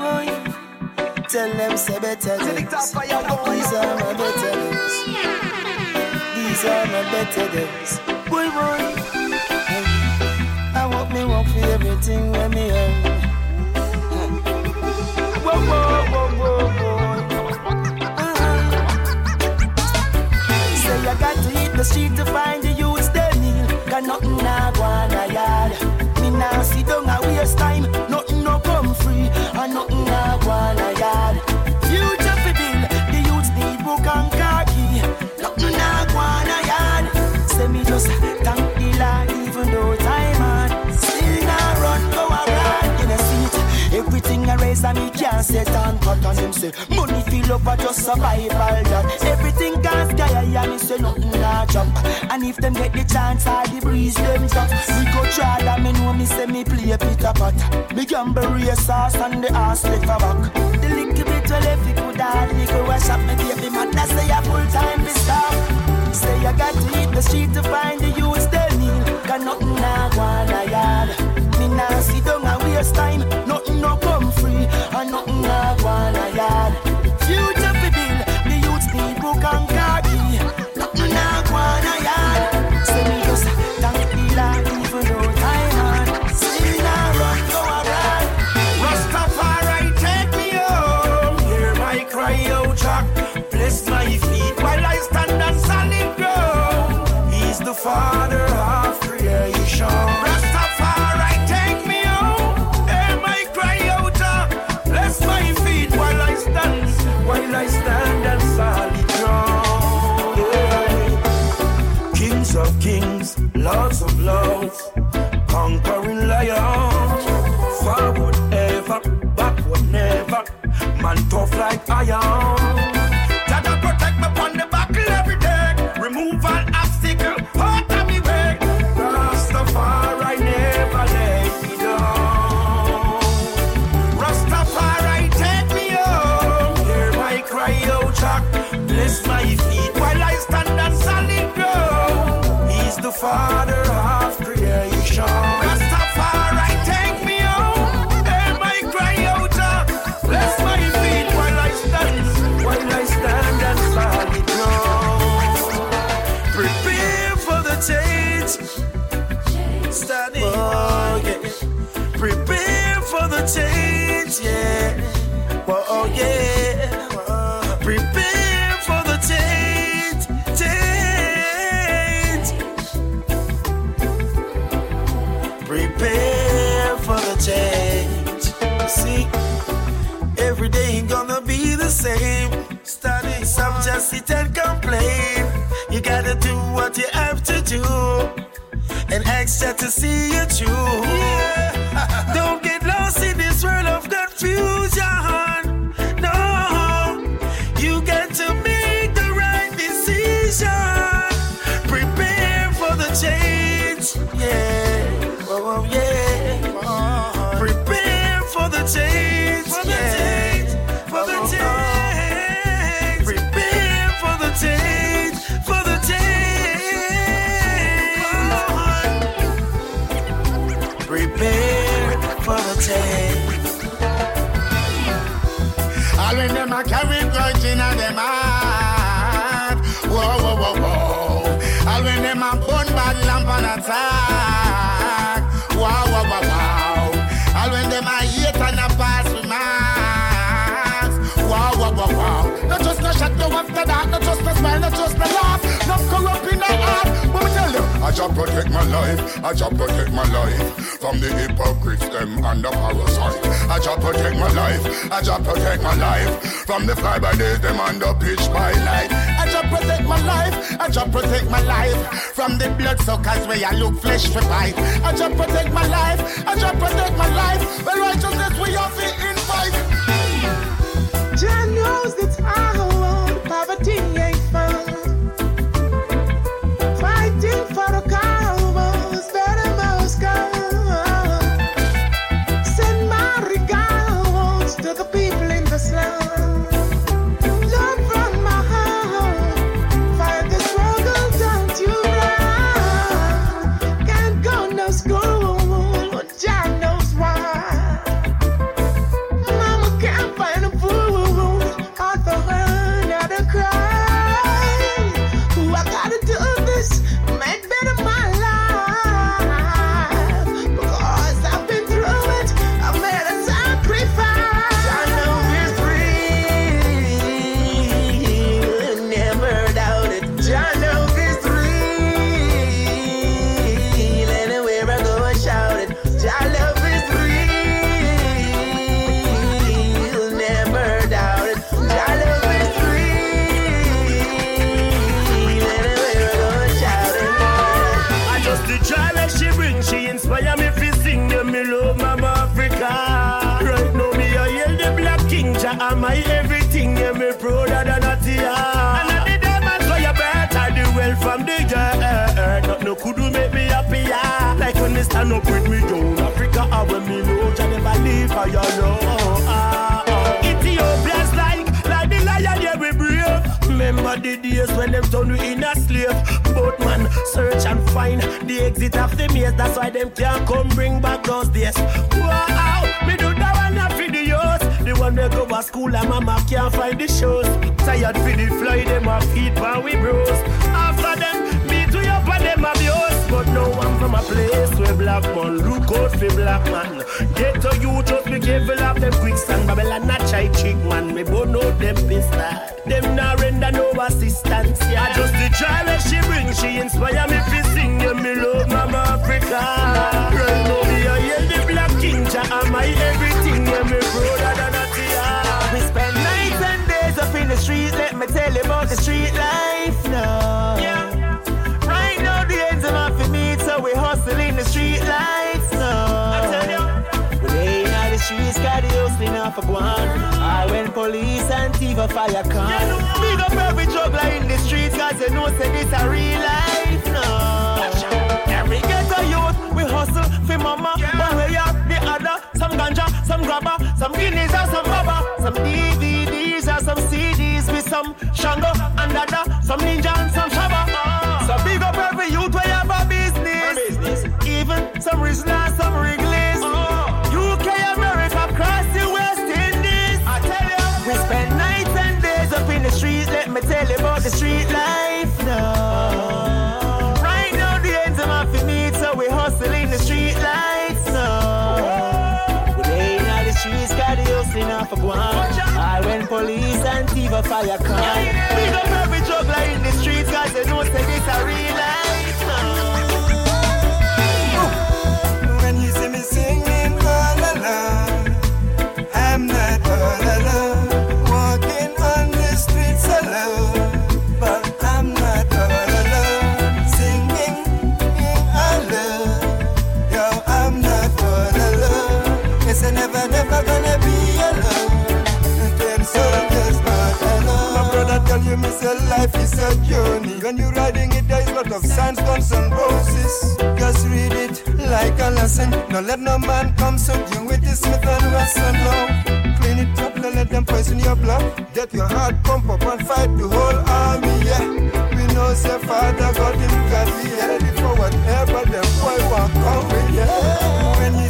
boy. Tell them say better days. These are my better days. These are my better days. Boy, boy. I want me work for everything when me earn. Whoa, whoa, whoa, whoa, whoa. Uh-huh. Say I got to hit the street to find and him say Money fill up for just survival that Everything can sky and me say nothing nah jump. And if them get the chance all the breeze them drop We go try that me know me say me play Peter Pot. Me gamble race sauce and the ass lift a back. The little bit well if you could hardly go a shop Me baby man say a full time be stop Say I got to hit the street to find the youths they kneel Got nothing father of creation. Gotta do what you have to do and extra to see you through. Don't get lost in this world of confusion. No, you got to make the right decision. Prepare for the change. Yeah, Prepare for the change. All when them a carry grudge in them heart. Whoa, whoa, whoa, whoa. All when them a burn bad lamp on attack. Wow, wow, wow, wow. All when them a hate and a pass with marks. Wow, wow, wow, wow. Not just no shot, no after that. Not just no smile, not just. No I just protect my life. I just protect my life from the hypocrites, them and the parasite. I just protect my life. I just protect my life from the fly by day, them and the pitch by night. I just protect my life. I just protect my life from the blood suckers where I look flesh for bite. I just protect my life. I just protect my life. The righteousness we have invite. why I'm if you sing them, me love Mama Africa. Right now, me I hear the black king, Jah, am my everything, yeah, me brother than a tear. And I did that man, so you better the well from the girl. Not no could do make me happier. Like when they stand up with me, down Africa, I will me know, Jah never leave for your love. And find the exit of the maze. That's why them can't come bring back those days. Wow, me do that one not for the one they go to school and mama can't find the shows. Tired for the fly, them a feet when we bros. After them, me to up and them abuse. But no one from a place where black man look out for black man. Get to you, just be careful of them quicksand. Babylon not chai chick man. Me both know them pistol. Them not render no assistance. Yeah, I just the that she bring, she inspire tell about the street life now. Yeah. Right now the ends of my meet, so we hustle in the street lights now. I tell you. We lay in the streets, got the hustling off a guan. I when police and thief a fire come. Big up every juggler in the streets, cause they know say this a real life now. Every ghetto youth, we hustle for mama. One way or the other, some ganja, some grabber, some guineas or some baba, shango and dada, some ninja and some shabba. Ah. So big up every youth you have a business. Even some Rizla, some Wrigley's. Ah. UK, America, across the West Indies. I tell you, we spend nights and days up in the streets. Let me tell you about the street life now. Right now, the ends of my meet, so we hustle in the street lights now. We lay in all the streets, got the hustling off a guan. Fire come. Big up every juggler in the streets, cause they know say this a real life life is a journey. When you're riding it, there's a lot of signs, guns, and roses. Just read it like a lesson. Don't let no man come sub you with his Smith and Wesson. No, clean it up, don't let them poison your blood. Get your heart pump up and fight the whole army. Yeah, we know say Father God him got we ready for whatever them boy want come with. Yeah, when